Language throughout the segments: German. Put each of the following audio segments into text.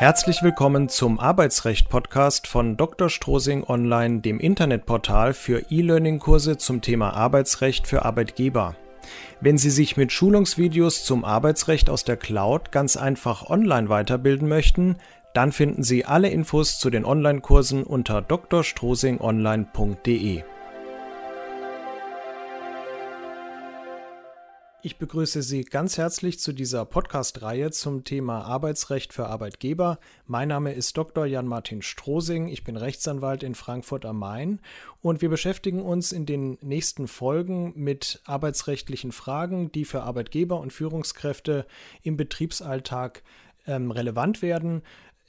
Herzlich willkommen zum Arbeitsrecht-Podcast von Dr. Strosing Online, dem Internetportal für E-Learning-Kurse zum Thema Arbeitsrecht für Arbeitgeber. Wenn Sie sich mit Schulungsvideos zum Arbeitsrecht aus der Cloud ganz einfach online weiterbilden möchten, dann finden Sie alle Infos zu den Online-Kursen unter drstrosingonline.de. Ich begrüße Sie ganz herzlich zu dieser Podcast-Reihe zum Thema Arbeitsrecht für Arbeitgeber. Mein Name ist Dr. Jan-Martin Strosing. Ich bin Rechtsanwalt in Frankfurt am Main und wir beschäftigen uns in den nächsten Folgen mit arbeitsrechtlichen Fragen, die für Arbeitgeber und Führungskräfte im Betriebsalltag ähm, relevant werden.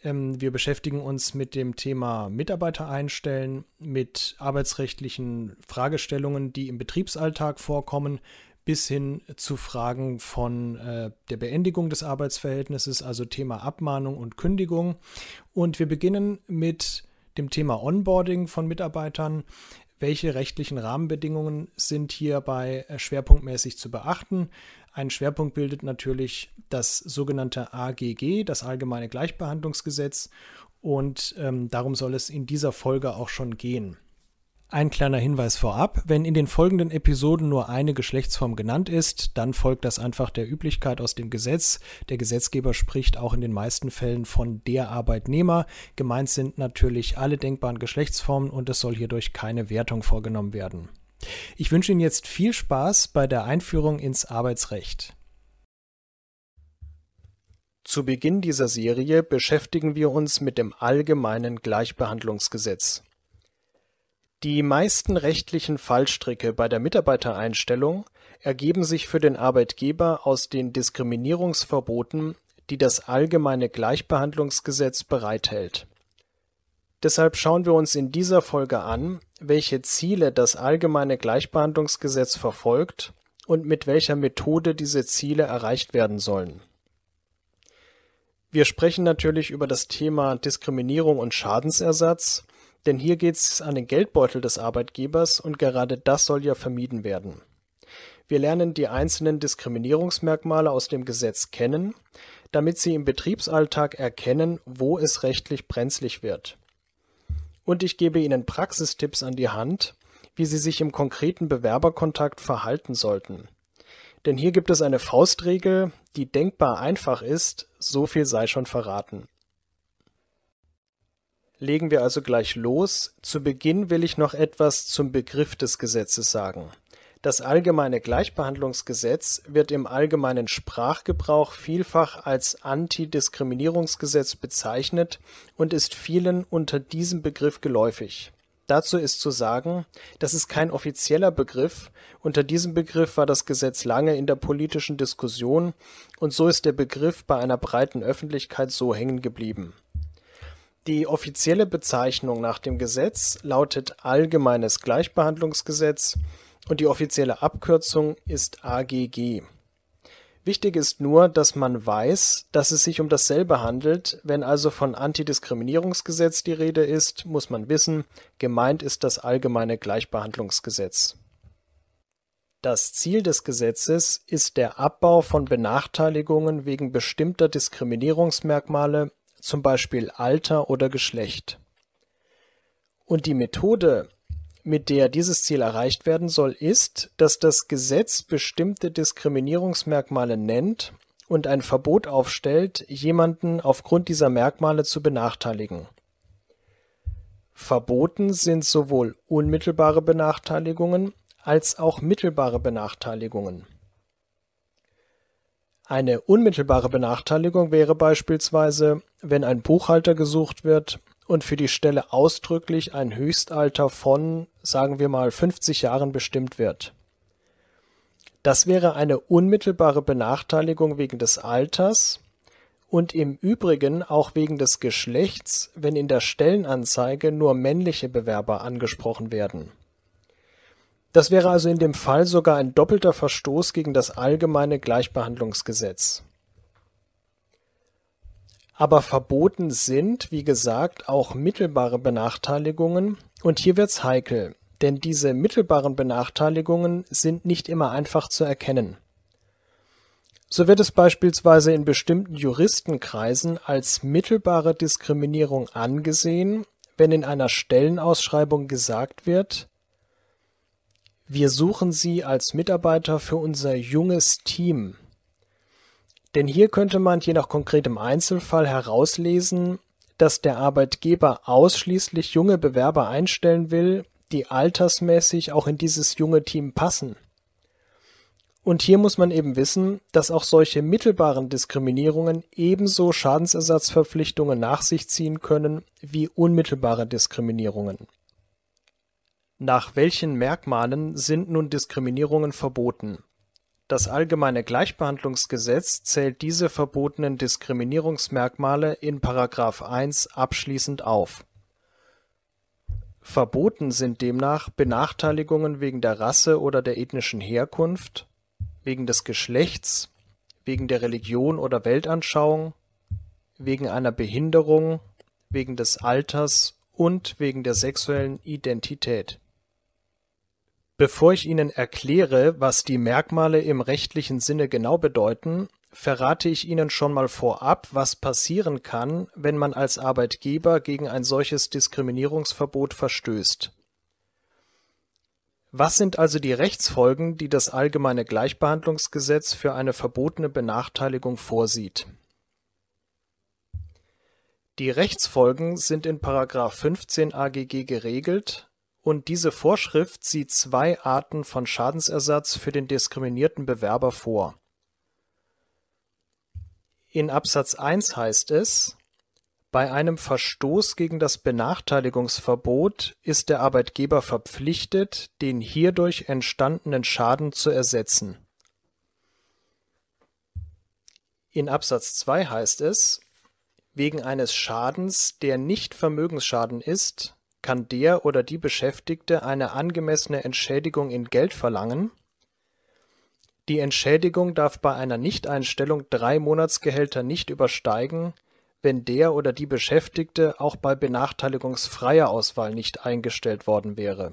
Ähm, wir beschäftigen uns mit dem Thema Mitarbeiter einstellen, mit arbeitsrechtlichen Fragestellungen, die im Betriebsalltag vorkommen bis hin zu Fragen von äh, der Beendigung des Arbeitsverhältnisses, also Thema Abmahnung und Kündigung. Und wir beginnen mit dem Thema Onboarding von Mitarbeitern. Welche rechtlichen Rahmenbedingungen sind hierbei äh, schwerpunktmäßig zu beachten? Ein Schwerpunkt bildet natürlich das sogenannte AGG, das Allgemeine Gleichbehandlungsgesetz. Und ähm, darum soll es in dieser Folge auch schon gehen. Ein kleiner Hinweis vorab, wenn in den folgenden Episoden nur eine Geschlechtsform genannt ist, dann folgt das einfach der Üblichkeit aus dem Gesetz. Der Gesetzgeber spricht auch in den meisten Fällen von der Arbeitnehmer. Gemeint sind natürlich alle denkbaren Geschlechtsformen und es soll hierdurch keine Wertung vorgenommen werden. Ich wünsche Ihnen jetzt viel Spaß bei der Einführung ins Arbeitsrecht. Zu Beginn dieser Serie beschäftigen wir uns mit dem allgemeinen Gleichbehandlungsgesetz. Die meisten rechtlichen Fallstricke bei der Mitarbeitereinstellung ergeben sich für den Arbeitgeber aus den Diskriminierungsverboten, die das Allgemeine Gleichbehandlungsgesetz bereithält. Deshalb schauen wir uns in dieser Folge an, welche Ziele das Allgemeine Gleichbehandlungsgesetz verfolgt und mit welcher Methode diese Ziele erreicht werden sollen. Wir sprechen natürlich über das Thema Diskriminierung und Schadensersatz denn hier geht es an den Geldbeutel des Arbeitgebers und gerade das soll ja vermieden werden. Wir lernen die einzelnen Diskriminierungsmerkmale aus dem Gesetz kennen, damit Sie im Betriebsalltag erkennen, wo es rechtlich brenzlig wird. Und ich gebe Ihnen Praxistipps an die Hand, wie Sie sich im konkreten Bewerberkontakt verhalten sollten. Denn hier gibt es eine Faustregel, die denkbar einfach ist, so viel sei schon verraten. Legen wir also gleich los. Zu Beginn will ich noch etwas zum Begriff des Gesetzes sagen. Das Allgemeine Gleichbehandlungsgesetz wird im allgemeinen Sprachgebrauch vielfach als Antidiskriminierungsgesetz bezeichnet und ist vielen unter diesem Begriff geläufig. Dazu ist zu sagen, das ist kein offizieller Begriff, unter diesem Begriff war das Gesetz lange in der politischen Diskussion und so ist der Begriff bei einer breiten Öffentlichkeit so hängen geblieben die offizielle Bezeichnung nach dem Gesetz lautet Allgemeines Gleichbehandlungsgesetz und die offizielle Abkürzung ist AGG. Wichtig ist nur, dass man weiß, dass es sich um dasselbe handelt. Wenn also von Antidiskriminierungsgesetz die Rede ist, muss man wissen, gemeint ist das Allgemeine Gleichbehandlungsgesetz. Das Ziel des Gesetzes ist der Abbau von Benachteiligungen wegen bestimmter Diskriminierungsmerkmale zum Beispiel Alter oder Geschlecht. Und die Methode, mit der dieses Ziel erreicht werden soll, ist, dass das Gesetz bestimmte Diskriminierungsmerkmale nennt und ein Verbot aufstellt, jemanden aufgrund dieser Merkmale zu benachteiligen. Verboten sind sowohl unmittelbare Benachteiligungen als auch mittelbare Benachteiligungen. Eine unmittelbare Benachteiligung wäre beispielsweise, wenn ein Buchhalter gesucht wird und für die Stelle ausdrücklich ein Höchstalter von, sagen wir mal, 50 Jahren bestimmt wird. Das wäre eine unmittelbare Benachteiligung wegen des Alters und im Übrigen auch wegen des Geschlechts, wenn in der Stellenanzeige nur männliche Bewerber angesprochen werden das wäre also in dem Fall sogar ein doppelter Verstoß gegen das Allgemeine Gleichbehandlungsgesetz. Aber verboten sind, wie gesagt, auch mittelbare Benachteiligungen, und hier wird's heikel, denn diese mittelbaren Benachteiligungen sind nicht immer einfach zu erkennen. So wird es beispielsweise in bestimmten Juristenkreisen als mittelbare Diskriminierung angesehen, wenn in einer Stellenausschreibung gesagt wird, wir suchen Sie als Mitarbeiter für unser junges Team. Denn hier könnte man je nach konkretem Einzelfall herauslesen, dass der Arbeitgeber ausschließlich junge Bewerber einstellen will, die altersmäßig auch in dieses junge Team passen. Und hier muss man eben wissen, dass auch solche mittelbaren Diskriminierungen ebenso Schadensersatzverpflichtungen nach sich ziehen können wie unmittelbare Diskriminierungen. Nach welchen Merkmalen sind nun Diskriminierungen verboten? Das Allgemeine Gleichbehandlungsgesetz zählt diese verbotenen Diskriminierungsmerkmale in § 1 abschließend auf. Verboten sind demnach Benachteiligungen wegen der Rasse oder der ethnischen Herkunft wegen des Geschlechts, wegen der Religion oder Weltanschauung, wegen einer Behinderung, wegen des Alters und wegen der sexuellen Identität. Bevor ich Ihnen erkläre, was die Merkmale im rechtlichen Sinne genau bedeuten, verrate ich Ihnen schon mal vorab, was passieren kann, wenn man als Arbeitgeber gegen ein solches Diskriminierungsverbot verstößt was sind also die Rechtsfolgen, die das Allgemeine Gleichbehandlungsgesetz für eine verbotene Benachteiligung vorsieht? Die Rechtsfolgen sind in § 15 AGG geregelt und diese Vorschrift sieht zwei Arten von Schadensersatz für den diskriminierten Bewerber vor. In Absatz 1 heißt es bei einem Verstoß gegen das Benachteiligungsverbot ist der Arbeitgeber verpflichtet, den hierdurch entstandenen Schaden zu ersetzen. In Absatz 2 heißt es, wegen eines Schadens, der nicht Vermögensschaden ist, kann der oder die Beschäftigte eine angemessene Entschädigung in Geld verlangen. Die Entschädigung darf bei einer Nichteinstellung drei Monatsgehälter nicht übersteigen wenn der oder die Beschäftigte auch bei benachteiligungsfreier Auswahl nicht eingestellt worden wäre.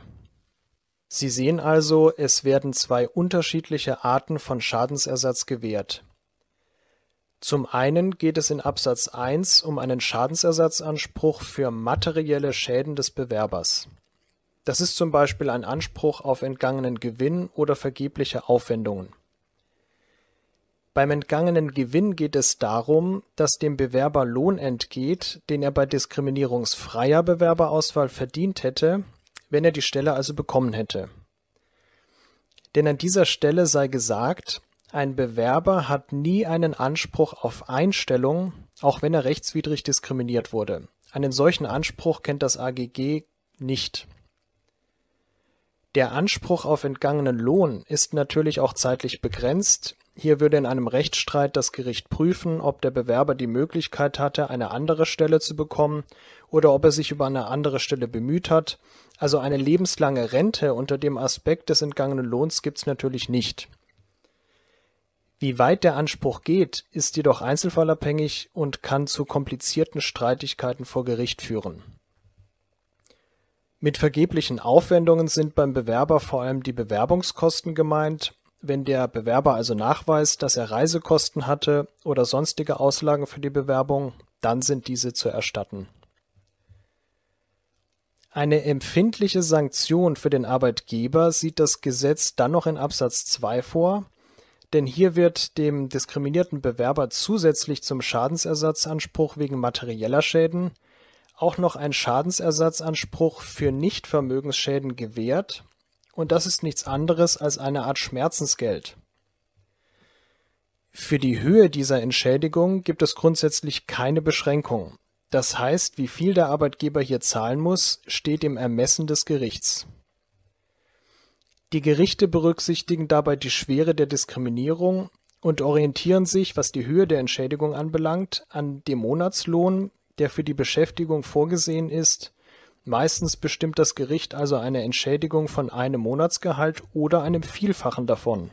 Sie sehen also, es werden zwei unterschiedliche Arten von Schadensersatz gewährt. Zum einen geht es in Absatz 1 um einen Schadensersatzanspruch für materielle Schäden des Bewerbers. Das ist zum Beispiel ein Anspruch auf entgangenen Gewinn oder vergebliche Aufwendungen beim entgangenen Gewinn geht es darum, dass dem Bewerber Lohn entgeht, den er bei diskriminierungsfreier Bewerberauswahl verdient hätte, wenn er die Stelle also bekommen hätte. Denn an dieser Stelle sei gesagt, ein Bewerber hat nie einen Anspruch auf Einstellung, auch wenn er rechtswidrig diskriminiert wurde. Einen solchen Anspruch kennt das AGG nicht. Der Anspruch auf entgangenen Lohn ist natürlich auch zeitlich begrenzt, hier würde in einem Rechtsstreit das Gericht prüfen, ob der Bewerber die Möglichkeit hatte, eine andere Stelle zu bekommen oder ob er sich über eine andere Stelle bemüht hat. Also eine lebenslange Rente unter dem Aspekt des entgangenen Lohns gibt es natürlich nicht. Wie weit der Anspruch geht, ist jedoch einzelfallabhängig und kann zu komplizierten Streitigkeiten vor Gericht führen. Mit vergeblichen Aufwendungen sind beim Bewerber vor allem die Bewerbungskosten gemeint wenn der Bewerber also nachweist, dass er Reisekosten hatte oder sonstige Auslagen für die Bewerbung, dann sind diese zu erstatten. Eine empfindliche Sanktion für den Arbeitgeber sieht das Gesetz dann noch in Absatz 2 vor, denn hier wird dem diskriminierten Bewerber zusätzlich zum Schadensersatzanspruch wegen materieller Schäden auch noch ein Schadensersatzanspruch für Nichtvermögensschäden gewährt und das ist nichts anderes als eine Art Schmerzensgeld. Für die Höhe dieser Entschädigung gibt es grundsätzlich keine Beschränkung. Das heißt, wie viel der Arbeitgeber hier zahlen muss, steht im Ermessen des Gerichts. Die Gerichte berücksichtigen dabei die Schwere der Diskriminierung und orientieren sich, was die Höhe der Entschädigung anbelangt, an dem Monatslohn, der für die Beschäftigung vorgesehen ist, Meistens bestimmt das Gericht also eine Entschädigung von einem Monatsgehalt oder einem Vielfachen davon.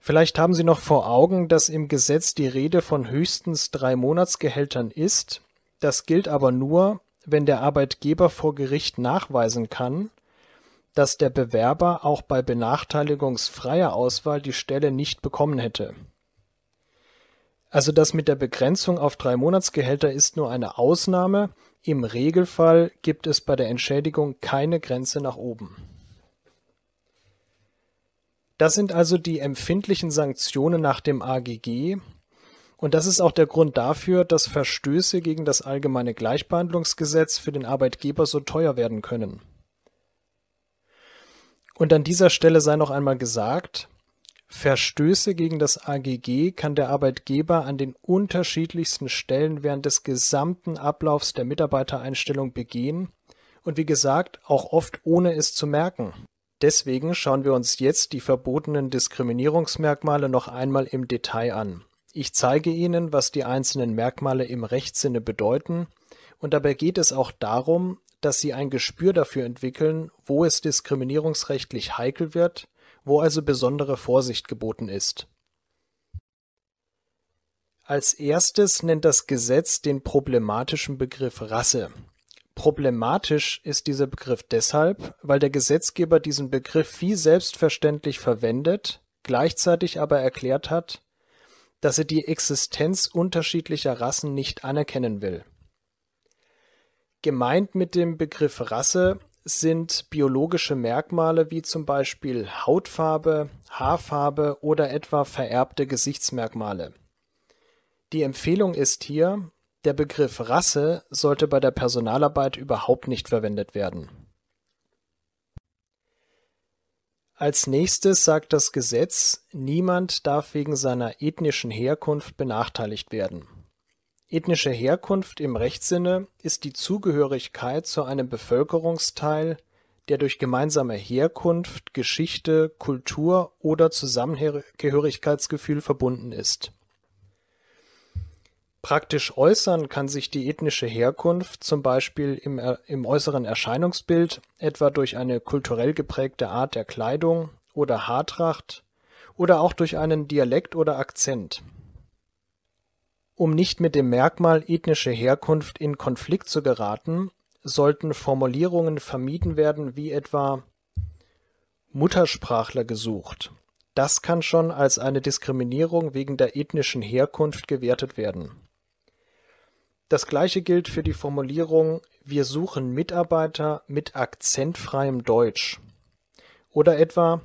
Vielleicht haben Sie noch vor Augen, dass im Gesetz die Rede von höchstens drei Monatsgehältern ist. Das gilt aber nur, wenn der Arbeitgeber vor Gericht nachweisen kann, dass der Bewerber auch bei benachteiligungsfreier Auswahl die Stelle nicht bekommen hätte. Also das mit der Begrenzung auf drei Monatsgehälter ist nur eine Ausnahme, im Regelfall gibt es bei der Entschädigung keine Grenze nach oben. Das sind also die empfindlichen Sanktionen nach dem AGG, und das ist auch der Grund dafür, dass Verstöße gegen das allgemeine Gleichbehandlungsgesetz für den Arbeitgeber so teuer werden können. Und an dieser Stelle sei noch einmal gesagt, Verstöße gegen das AGG kann der Arbeitgeber an den unterschiedlichsten Stellen während des gesamten Ablaufs der Mitarbeitereinstellung begehen und wie gesagt auch oft ohne es zu merken. Deswegen schauen wir uns jetzt die verbotenen Diskriminierungsmerkmale noch einmal im Detail an. Ich zeige Ihnen, was die einzelnen Merkmale im Rechtssinne bedeuten, und dabei geht es auch darum, dass Sie ein Gespür dafür entwickeln, wo es diskriminierungsrechtlich heikel wird, wo also besondere Vorsicht geboten ist. Als erstes nennt das Gesetz den problematischen Begriff Rasse. Problematisch ist dieser Begriff deshalb, weil der Gesetzgeber diesen Begriff wie selbstverständlich verwendet, gleichzeitig aber erklärt hat, dass er die Existenz unterschiedlicher Rassen nicht anerkennen will. Gemeint mit dem Begriff Rasse sind biologische Merkmale wie zum Beispiel Hautfarbe, Haarfarbe oder etwa vererbte Gesichtsmerkmale. Die Empfehlung ist hier, der Begriff Rasse sollte bei der Personalarbeit überhaupt nicht verwendet werden Als Nächstes sagt das Gesetz, niemand darf wegen seiner ethnischen Herkunft benachteiligt werden. Ethnische Herkunft im Rechtssinne ist die Zugehörigkeit zu einem Bevölkerungsteil, der durch gemeinsame Herkunft, Geschichte, Kultur oder Zusammengehörigkeitsgefühl verbunden ist Praktisch äußern kann sich die ethnische Herkunft zum Beispiel im, im äußeren Erscheinungsbild, etwa durch eine kulturell geprägte Art der Kleidung oder Haartracht oder auch durch einen Dialekt oder Akzent. Um nicht mit dem Merkmal ethnische Herkunft in Konflikt zu geraten, sollten Formulierungen vermieden werden wie etwa Muttersprachler gesucht. Das kann schon als eine Diskriminierung wegen der ethnischen Herkunft gewertet werden das gleiche gilt für die Formulierung „Wir suchen Mitarbeiter mit akzentfreiem Deutsch“ oder etwa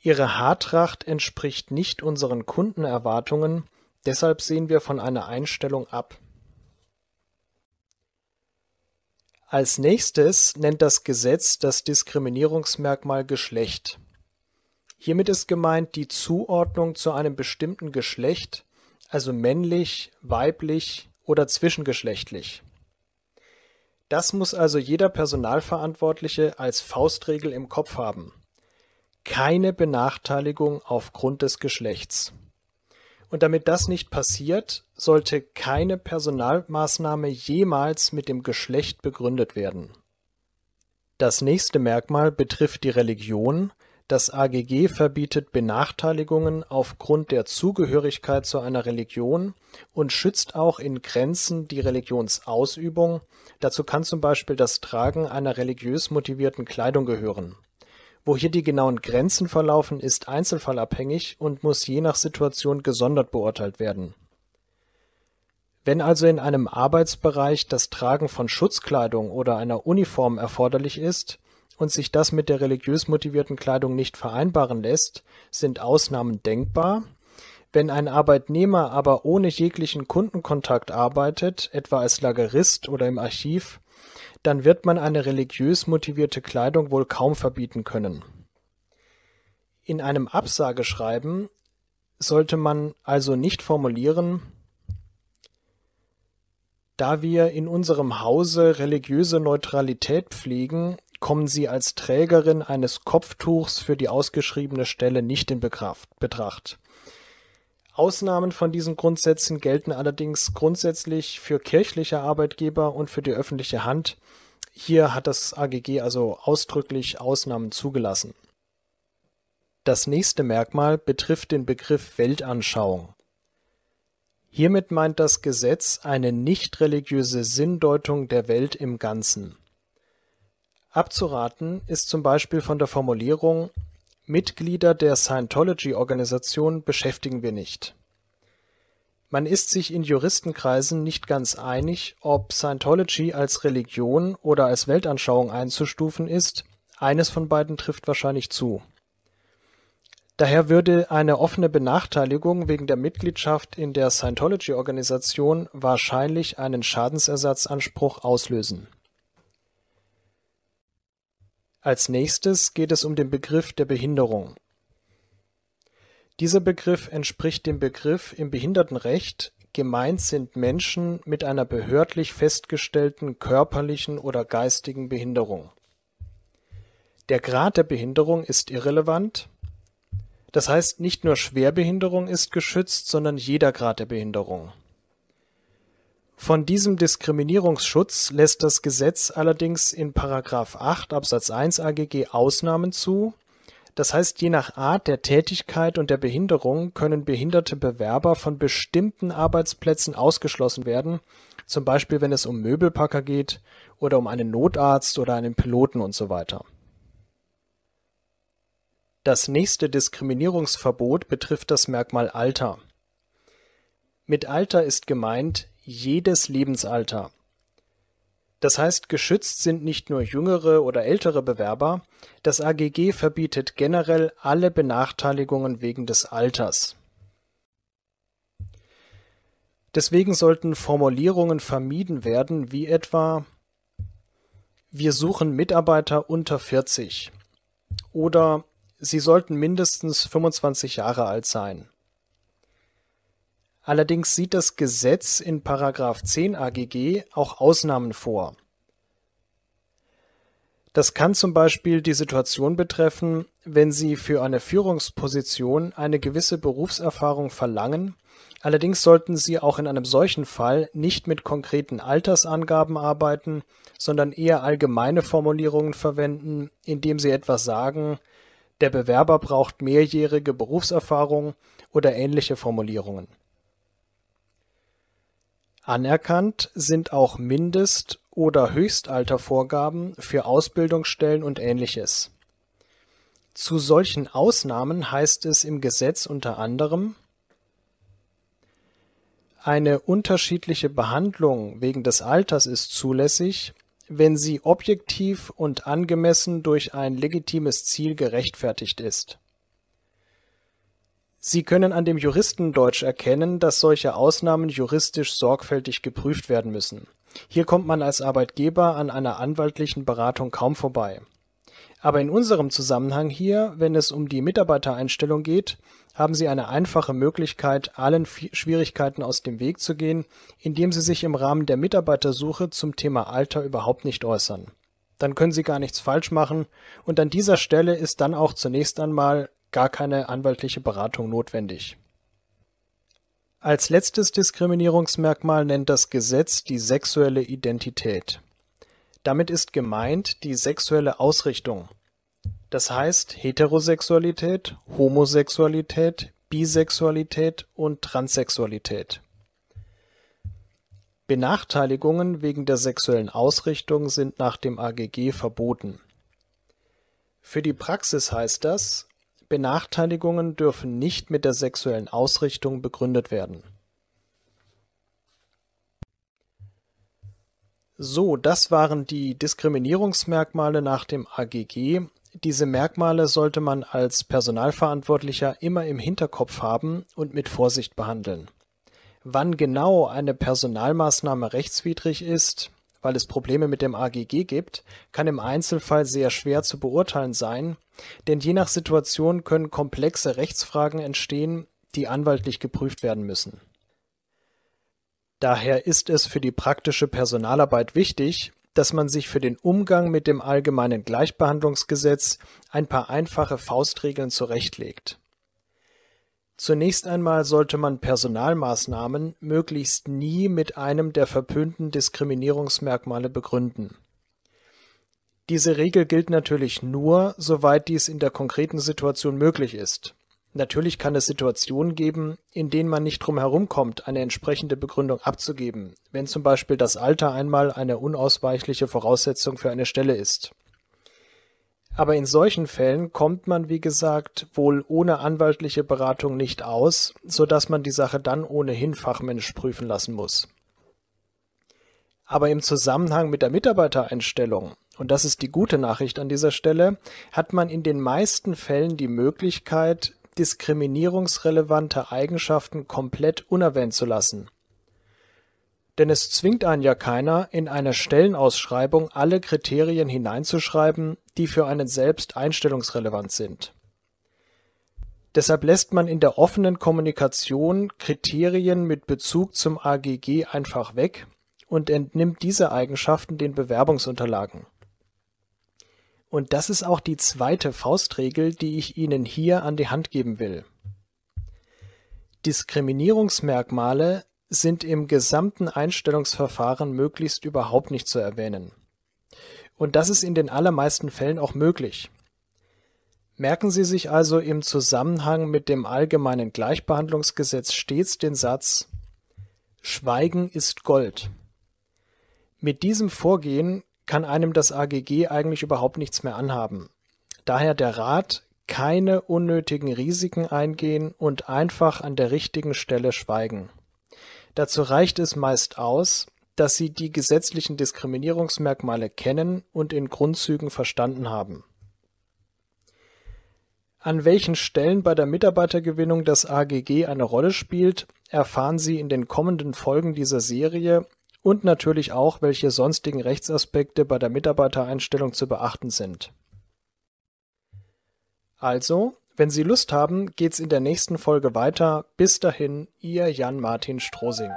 „Ihre Haartracht entspricht nicht unseren Kundenerwartungen, deshalb sehen wir von einer Einstellung ab“. Als Nächstes nennt das Gesetz das Diskriminierungsmerkmal Geschlecht. Hiermit ist gemeint die Zuordnung zu einem bestimmten Geschlecht, also männlich, weiblich oder zwischengeschlechtlich. Das muss also jeder Personalverantwortliche als Faustregel im Kopf haben. Keine Benachteiligung aufgrund des Geschlechts. Und damit das nicht passiert, sollte keine Personalmaßnahme jemals mit dem Geschlecht begründet werden. Das nächste Merkmal betrifft die Religion, das AGG verbietet Benachteiligungen aufgrund der Zugehörigkeit zu einer Religion und schützt auch in Grenzen die Religionsausübung, dazu kann zum Beispiel das Tragen einer religiös motivierten Kleidung gehören. Wo hier die genauen Grenzen verlaufen, ist einzelfallabhängig und muss je nach Situation gesondert beurteilt werden. Wenn also in einem Arbeitsbereich das Tragen von Schutzkleidung oder einer Uniform erforderlich ist und sich das mit der religiös motivierten Kleidung nicht vereinbaren lässt, sind Ausnahmen denkbar. Wenn ein Arbeitnehmer aber ohne jeglichen Kundenkontakt arbeitet, etwa als Lagerist oder im Archiv, dann wird man eine religiös motivierte Kleidung wohl kaum verbieten können. In einem Absageschreiben sollte man also nicht formulieren, da wir in unserem Hause religiöse Neutralität pflegen, kommen sie als Trägerin eines Kopftuchs für die ausgeschriebene Stelle nicht in Betracht. Ausnahmen von diesen Grundsätzen gelten allerdings grundsätzlich für kirchliche Arbeitgeber und für die öffentliche Hand. Hier hat das AGG also ausdrücklich Ausnahmen zugelassen. Das nächste Merkmal betrifft den Begriff Weltanschauung. Hiermit meint das Gesetz eine nicht religiöse Sinndeutung der Welt im Ganzen. Abzuraten ist zum Beispiel von der Formulierung Mitglieder der Scientology-Organisation beschäftigen wir nicht. Man ist sich in Juristenkreisen nicht ganz einig, ob Scientology als Religion oder als Weltanschauung einzustufen ist, eines von beiden trifft wahrscheinlich zu. Daher würde eine offene Benachteiligung wegen der Mitgliedschaft in der Scientology-Organisation wahrscheinlich einen Schadensersatzanspruch auslösen. Als nächstes geht es um den Begriff der Behinderung. Dieser Begriff entspricht dem Begriff im Behindertenrecht, gemeint sind Menschen mit einer behördlich festgestellten körperlichen oder geistigen Behinderung. Der Grad der Behinderung ist irrelevant, das heißt nicht nur Schwerbehinderung ist geschützt, sondern jeder Grad der Behinderung. Von diesem Diskriminierungsschutz lässt das Gesetz allerdings in § 8 Absatz 1 AGG Ausnahmen zu das heißt, je nach Art der Tätigkeit und der Behinderung können behinderte Bewerber von bestimmten Arbeitsplätzen ausgeschlossen werden, zum Beispiel wenn es um Möbelpacker geht oder um einen Notarzt oder einen Piloten und so weiter. Das nächste Diskriminierungsverbot betrifft das Merkmal Alter. Mit Alter ist gemeint jedes Lebensalter das heißt, geschützt sind nicht nur jüngere oder ältere Bewerber, das AGG verbietet generell alle Benachteiligungen wegen des Alters. Deswegen sollten Formulierungen vermieden werden, wie etwa Wir suchen Mitarbeiter unter 40 oder Sie sollten mindestens 25 Jahre alt sein. Allerdings sieht das Gesetz in § 10 AGG auch Ausnahmen vor. Das kann zum Beispiel die Situation betreffen, wenn Sie für eine Führungsposition eine gewisse Berufserfahrung verlangen, allerdings sollten Sie auch in einem solchen Fall nicht mit konkreten Altersangaben arbeiten, sondern eher allgemeine Formulierungen verwenden, indem Sie etwas sagen, der Bewerber braucht mehrjährige Berufserfahrung oder ähnliche Formulierungen Anerkannt sind auch Mindest oder Höchstaltervorgaben für Ausbildungsstellen und Ähnliches. Zu solchen Ausnahmen heißt es im Gesetz unter anderem Eine unterschiedliche Behandlung wegen des Alters ist zulässig, wenn sie objektiv und angemessen durch ein legitimes Ziel gerechtfertigt ist Sie können an dem Juristendeutsch erkennen, dass solche Ausnahmen juristisch sorgfältig geprüft werden müssen. Hier kommt man als Arbeitgeber an einer anwaltlichen Beratung kaum vorbei. Aber in unserem Zusammenhang hier, wenn es um die Mitarbeitereinstellung geht, haben Sie eine einfache Möglichkeit, allen Schwierigkeiten aus dem Weg zu gehen, indem Sie sich im Rahmen der Mitarbeitersuche zum Thema Alter überhaupt nicht äußern. Dann können Sie gar nichts falsch machen und an dieser Stelle ist dann auch zunächst einmal gar keine anwaltliche Beratung notwendig. Als letztes Diskriminierungsmerkmal nennt das Gesetz die sexuelle Identität. Damit ist gemeint die sexuelle Ausrichtung. Das heißt Heterosexualität, Homosexualität, Bisexualität und Transsexualität. Benachteiligungen wegen der sexuellen Ausrichtung sind nach dem AGG verboten. Für die Praxis heißt das, Benachteiligungen dürfen nicht mit der sexuellen Ausrichtung begründet werden. So, das waren die Diskriminierungsmerkmale nach dem AGG. Diese Merkmale sollte man als Personalverantwortlicher immer im Hinterkopf haben und mit Vorsicht behandeln. Wann genau eine Personalmaßnahme rechtswidrig ist, weil es Probleme mit dem AGG gibt, kann im Einzelfall sehr schwer zu beurteilen sein, denn je nach Situation können komplexe Rechtsfragen entstehen, die anwaltlich geprüft werden müssen. Daher ist es für die praktische Personalarbeit wichtig, dass man sich für den Umgang mit dem allgemeinen Gleichbehandlungsgesetz ein paar einfache Faustregeln zurechtlegt Zunächst einmal sollte man Personalmaßnahmen möglichst nie mit einem der verpönten Diskriminierungsmerkmale begründen. Diese Regel gilt natürlich nur, soweit dies in der konkreten Situation möglich ist. Natürlich kann es Situationen geben, in denen man nicht drum herumkommt, eine entsprechende Begründung abzugeben, wenn zum Beispiel das Alter einmal eine unausweichliche Voraussetzung für eine Stelle ist Aber in solchen Fällen kommt man, wie gesagt, wohl ohne anwaltliche Beratung nicht aus, so dass man die Sache dann ohnehin fachmännisch prüfen lassen muss. Aber im Zusammenhang mit der Mitarbeitereinstellung, und das ist die gute Nachricht an dieser Stelle, hat man in den meisten Fällen die Möglichkeit, diskriminierungsrelevante Eigenschaften komplett unerwähnt zu lassen. Denn es zwingt einen ja keiner, in einer Stellenausschreibung alle Kriterien hineinzuschreiben, die für einen selbst einstellungsrelevant sind. Deshalb lässt man in der offenen Kommunikation Kriterien mit Bezug zum AGG einfach weg und entnimmt diese Eigenschaften den Bewerbungsunterlagen. Und das ist auch die zweite Faustregel, die ich Ihnen hier an die Hand geben will. Diskriminierungsmerkmale sind im gesamten Einstellungsverfahren möglichst überhaupt nicht zu erwähnen. Und das ist in den allermeisten Fällen auch möglich. Merken Sie sich also im Zusammenhang mit dem allgemeinen Gleichbehandlungsgesetz stets den Satz Schweigen ist Gold. Mit diesem Vorgehen kann einem das AGG eigentlich überhaupt nichts mehr anhaben. Daher der Rat, keine unnötigen Risiken eingehen und einfach an der richtigen Stelle schweigen. Dazu reicht es meist aus, dass sie die gesetzlichen Diskriminierungsmerkmale kennen und in Grundzügen verstanden haben. An welchen Stellen bei der Mitarbeitergewinnung das AGG eine Rolle spielt, erfahren Sie in den kommenden Folgen dieser Serie und natürlich auch, welche sonstigen Rechtsaspekte bei der Mitarbeitereinstellung zu beachten sind. Also, wenn Sie Lust haben, geht's in der nächsten Folge weiter. Bis dahin, Ihr Jan-Martin Strosing.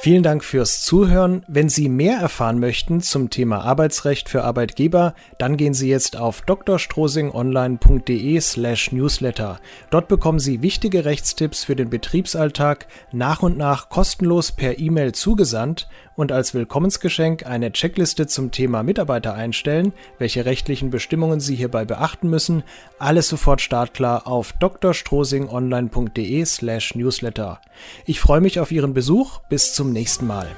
Vielen Dank fürs Zuhören. Wenn Sie mehr erfahren möchten zum Thema Arbeitsrecht für Arbeitgeber, dann gehen Sie jetzt auf drstrosingonline.de/newsletter. Dort bekommen Sie wichtige Rechtstipps für den Betriebsalltag nach und nach kostenlos per E-Mail zugesandt und als Willkommensgeschenk eine Checkliste zum Thema Mitarbeiter einstellen, welche rechtlichen Bestimmungen Sie hierbei beachten müssen. Alles sofort startklar auf drstrosingonline.de/newsletter. Ich freue mich auf Ihren Besuch. Bis zum nächsten Mal.